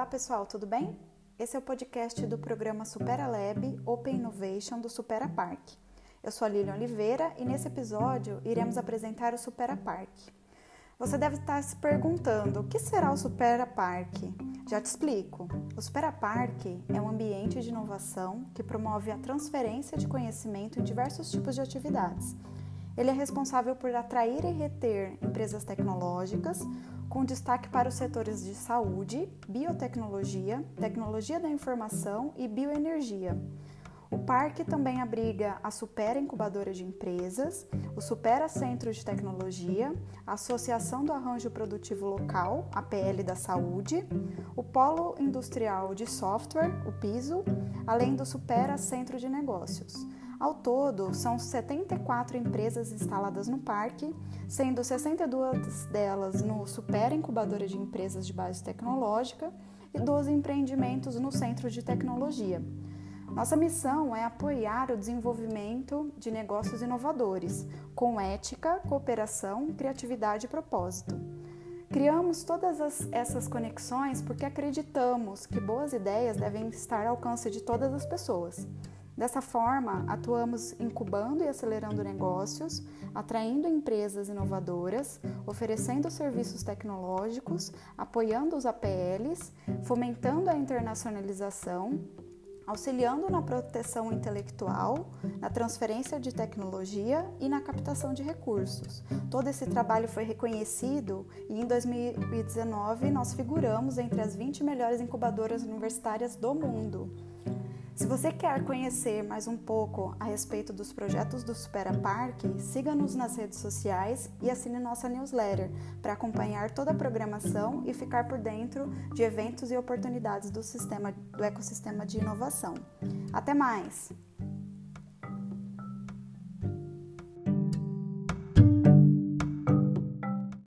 Olá pessoal, tudo bem? Esse é o podcast do programa Supera Lab Open Innovation do Supera Park. Eu sou a Lilian Oliveira e nesse episódio iremos apresentar o Supera Park. Você deve estar se perguntando: o que será o Supera Park? Já te explico. O Supera Park é um ambiente de inovação que promove a transferência de conhecimento em diversos tipos de atividades. Ele é responsável por atrair e reter empresas tecnológicas, com destaque para os setores de saúde, biotecnologia, tecnologia da informação e bioenergia. O parque também abriga a Supera Incubadora de Empresas, o Supera Centro de Tecnologia, a Associação do Arranjo Produtivo Local, a PL da Saúde, o Polo Industrial de Software, o PISO, além do Supera Centro de Negócios. Ao todo, são 74 empresas instaladas no parque, sendo 62 delas no Super Incubadora de Empresas de Base Tecnológica e 12 empreendimentos no Centro de Tecnologia. Nossa missão é apoiar o desenvolvimento de negócios inovadores, com ética, cooperação, criatividade e propósito. Criamos todas as, essas conexões porque acreditamos que boas ideias devem estar ao alcance de todas as pessoas. Dessa forma, atuamos incubando e acelerando negócios, atraindo empresas inovadoras, oferecendo serviços tecnológicos, apoiando os APLs, fomentando a internacionalização, auxiliando na proteção intelectual, na transferência de tecnologia e na captação de recursos. Todo esse trabalho foi reconhecido e em 2019 nós figuramos entre as 20 melhores incubadoras universitárias do mundo. Se você quer conhecer mais um pouco a respeito dos projetos do Supera Park, siga-nos nas redes sociais e assine nossa newsletter para acompanhar toda a programação e ficar por dentro de eventos e oportunidades do, sistema, do ecossistema de inovação. Até mais!